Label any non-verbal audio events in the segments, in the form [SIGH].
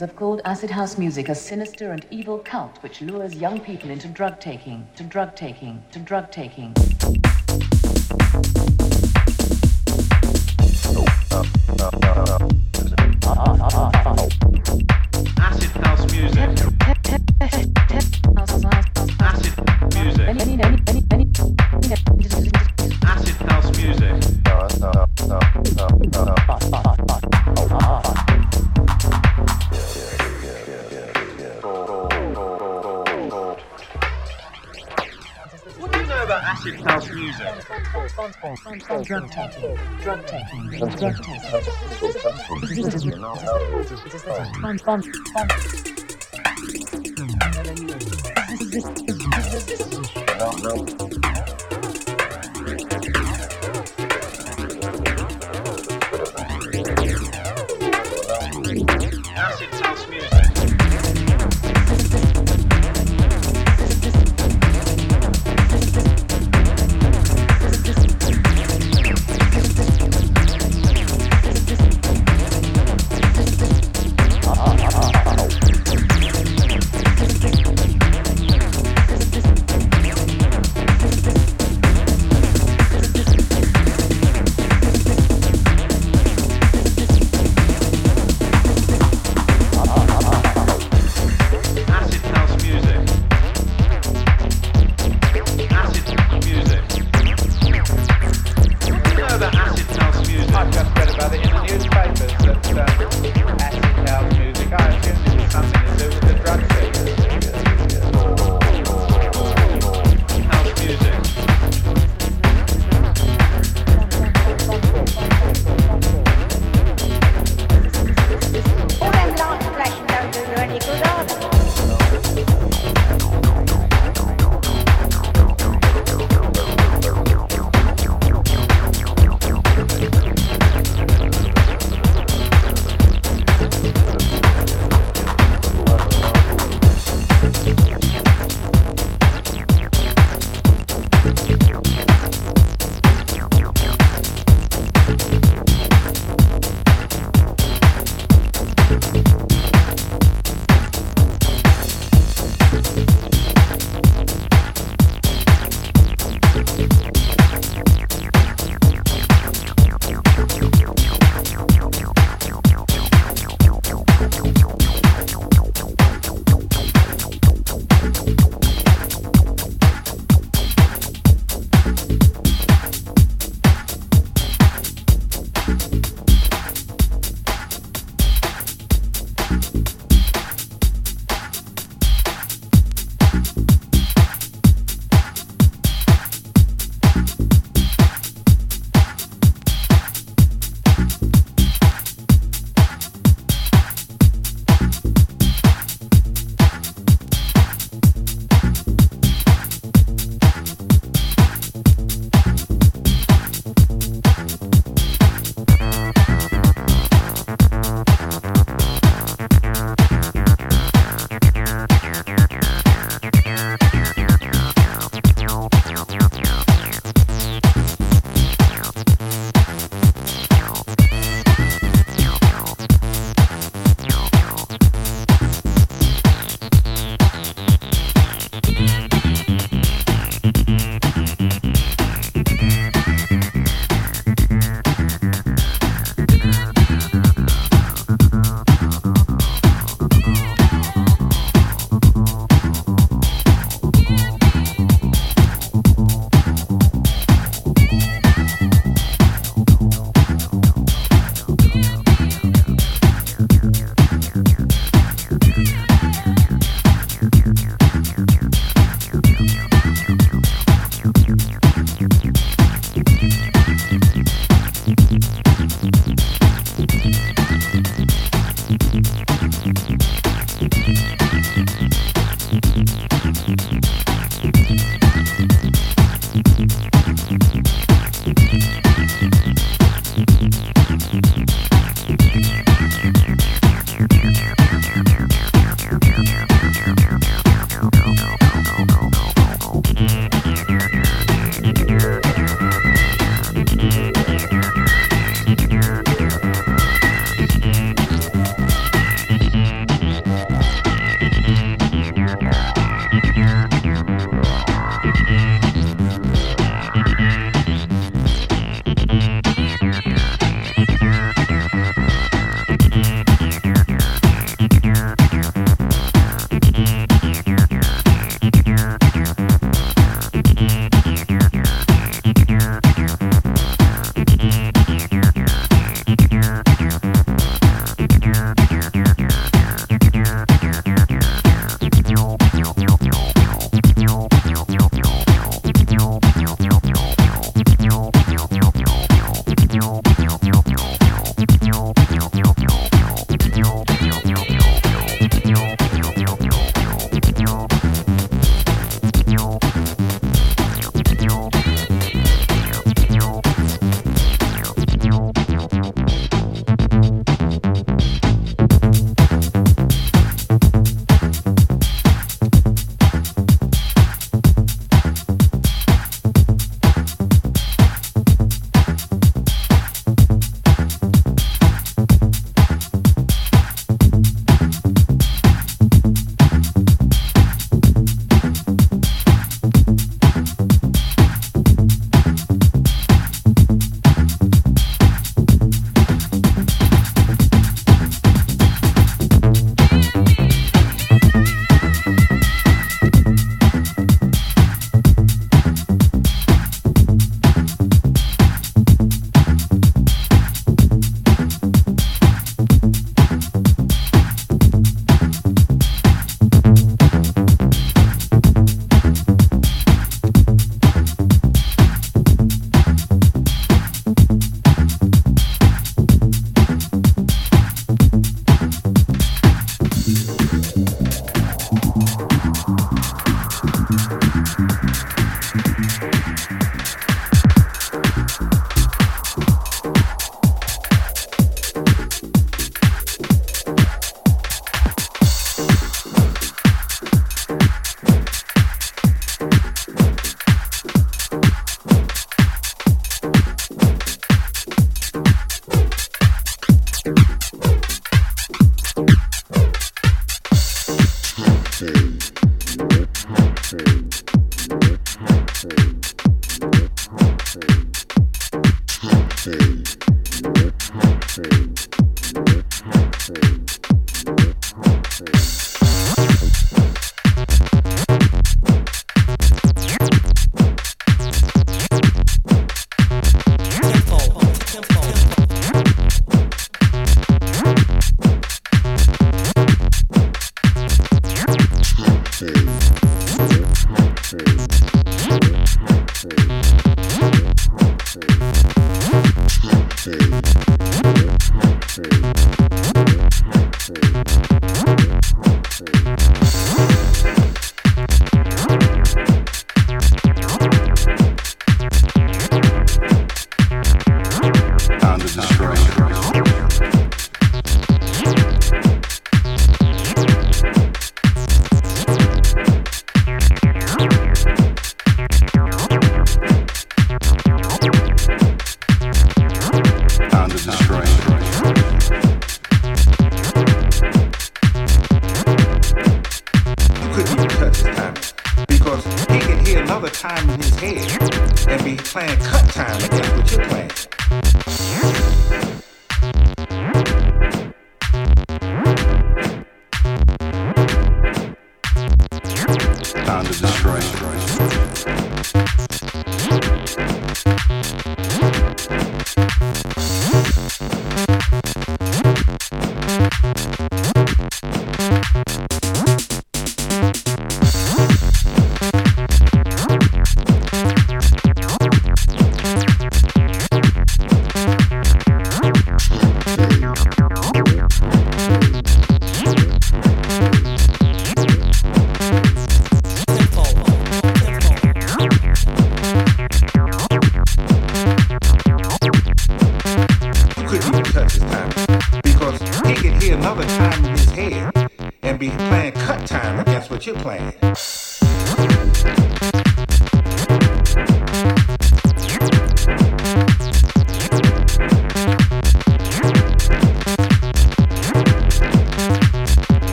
have called acid house music a sinister and evil cult which lures young people into drug taking, to drug taking, to drug taking. Drug taking, drug taking, drug taking.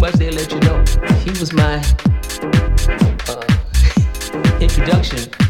right they let you know. He was my uh, [LAUGHS] introduction.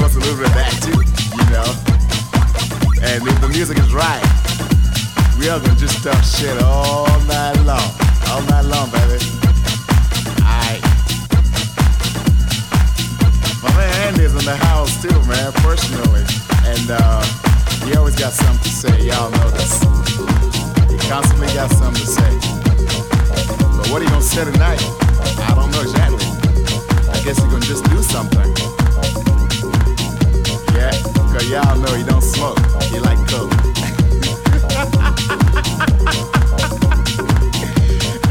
give us a little bit of that too, you know. And if the music is right, we are gonna just talk shit all night long, all night long, baby. Alright. My man Andy's in the house too, man, personally, and uh, he always got something to say. Y'all know this. He constantly got something to say. But what he gonna say tonight? I don't know exactly. I guess he gonna just do something. Cause y'all know he don't smoke, he like coke. [LAUGHS]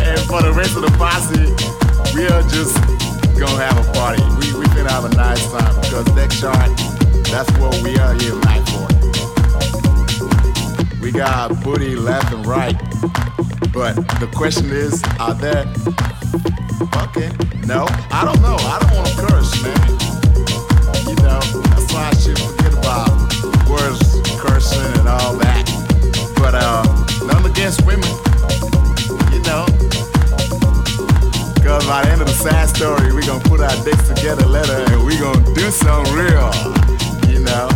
and for the rest of the posse, we are just gonna have a party. We we finna have a nice time because next chart, that's what we are here tonight for. We got booty left and right. But the question is, are there fucking? No, I don't know. I don't want to curse, man. You know, that's why I should forget cursing, and all that. But uh, none against women, you know. Cause by the end of the sad story, we gonna put our dicks together later and we gonna do something real, you know.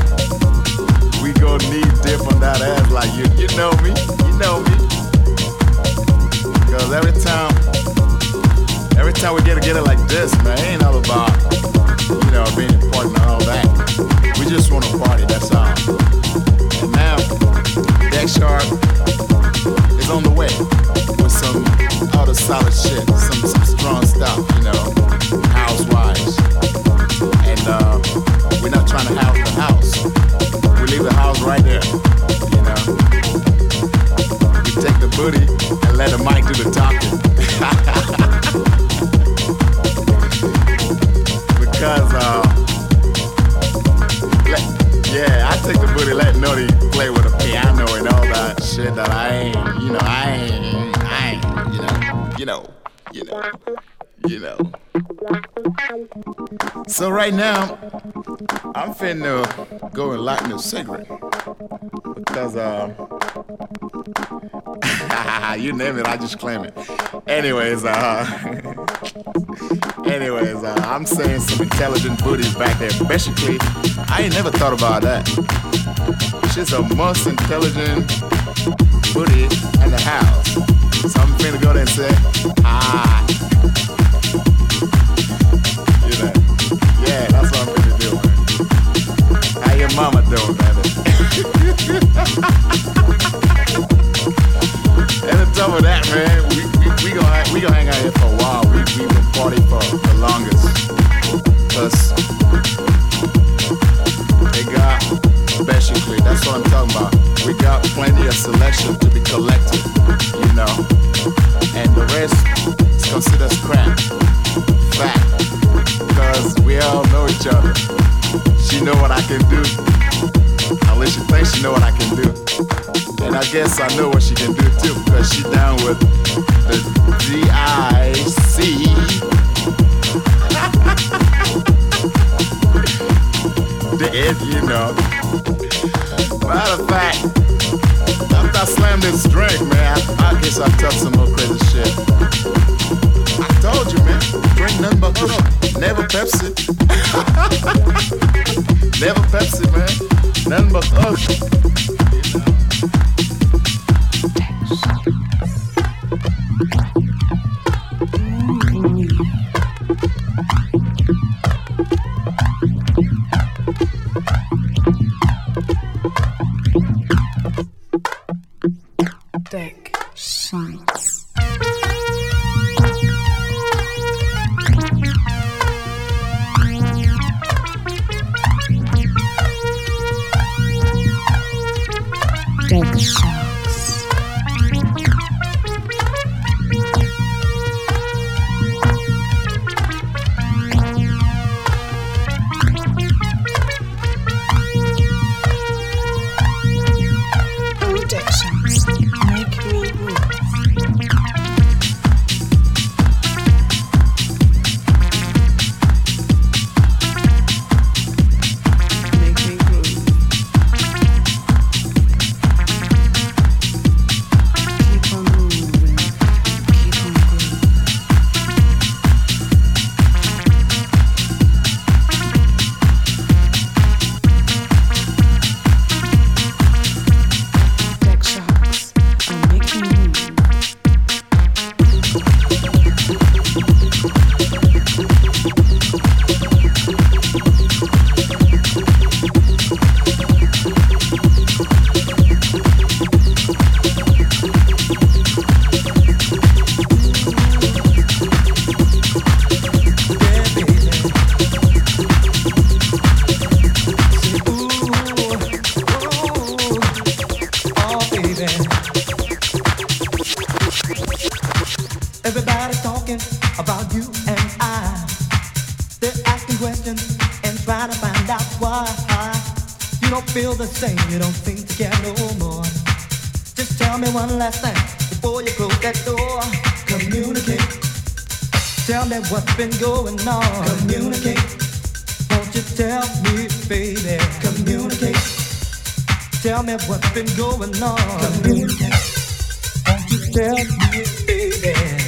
We gonna knee dip on that ass like you, you know me, you know me. Cause every time, every time we get together like this, man, it ain't all about, you know, being important and all that. We just wanna party, that's all. And Shark is on the way with some other solid shit, some some strong stuff, you know, housewives. And uh, we're not trying to house the house. We leave the house right there, you know. We take the booty and let the mic do the talking. [LAUGHS] because So right now, I'm finna go and light me a cigarette because uh, [LAUGHS] you name it, I just claim it. Anyways, uh, [LAUGHS] anyways, uh, I'm saying some intelligent booties back there. Basically, I ain't never thought about that. She's the most intelligent booty in the house. So I'm finna go there and say, ah. [LAUGHS] and top of that, man, we, we, gonna we gonna hang out here for a while. We we been party for the longest. Cause they got basically that's what I'm talking about. We got plenty of selection to be collected, you know. And the rest is considered scrap. Fact. Because we all know each other. She know what I can do. At she thinks she know what I can do. And I guess I know what she can do too, because she down with the D-I-C. [LAUGHS] the you know. Matter of fact, after I slam this drink, man, I, guess I touch some more crazy shit. I told you, man, drink nothing but. Never Pepsi. [LAUGHS] Never Pepsi, man. Nothing but Communicate. Tell me what's been going on. Communicate. Won't you tell me, baby? Communicate. Tell me what's been going on. Communicate. Won't you tell me, baby?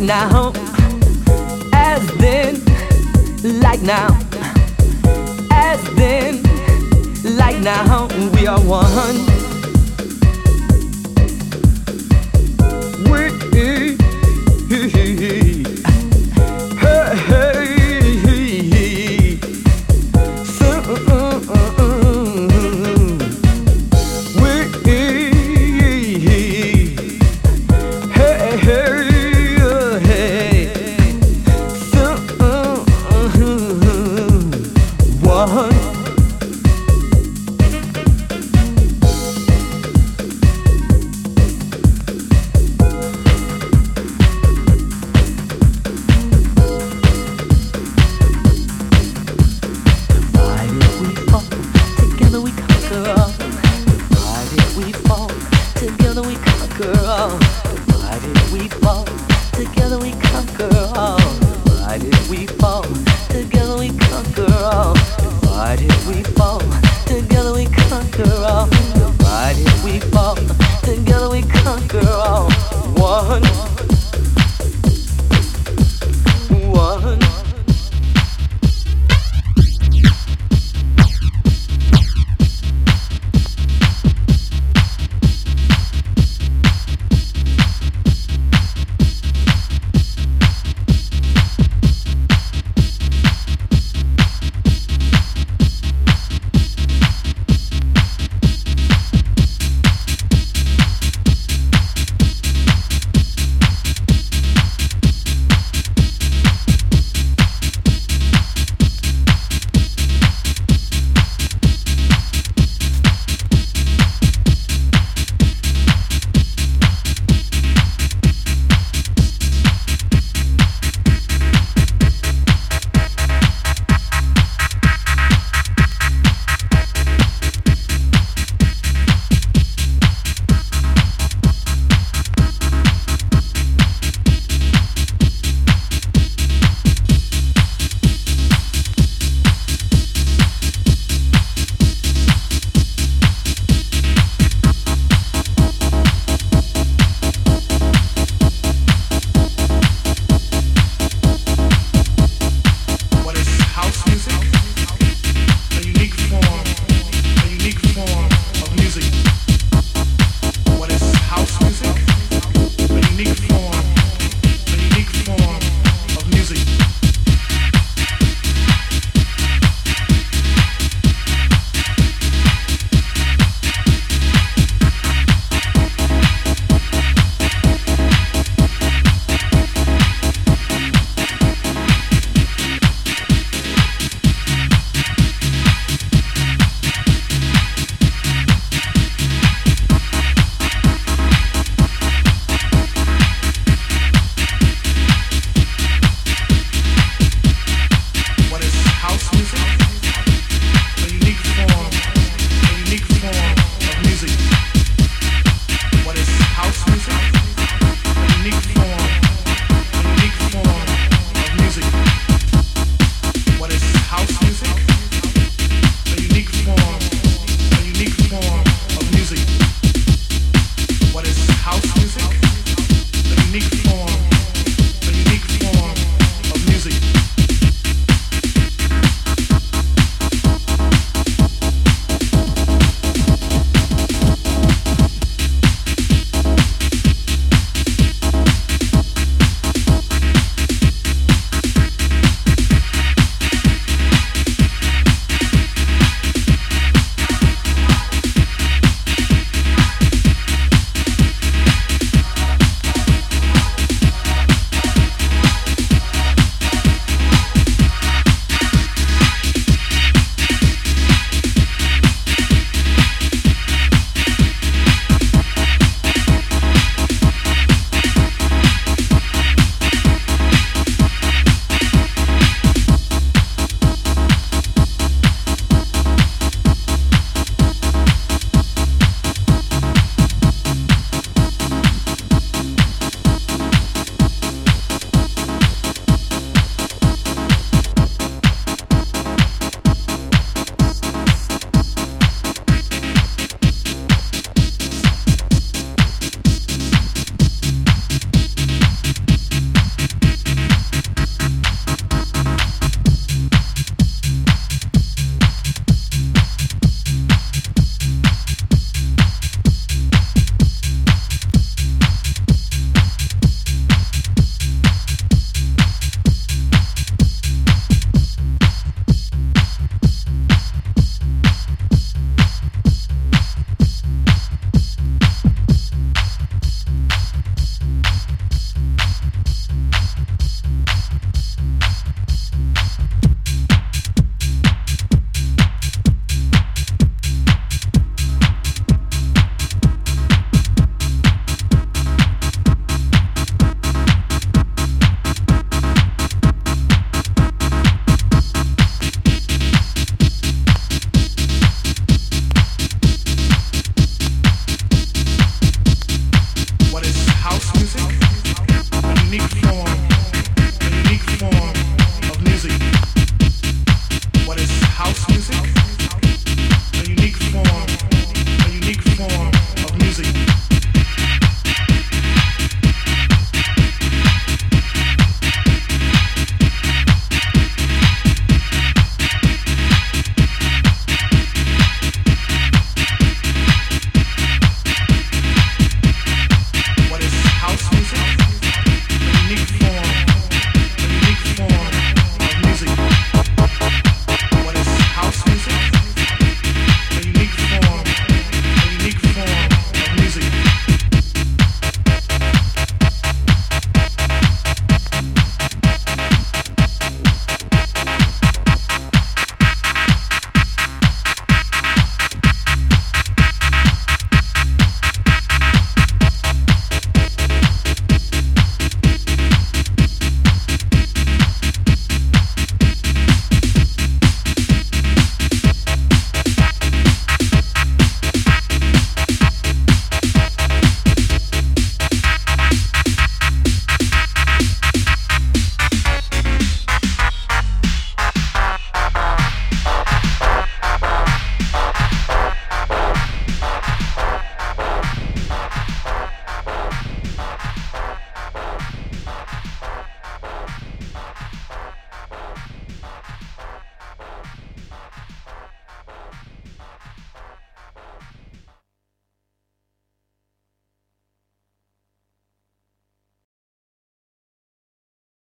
now, as then, like now, as then, like now, we are one. We're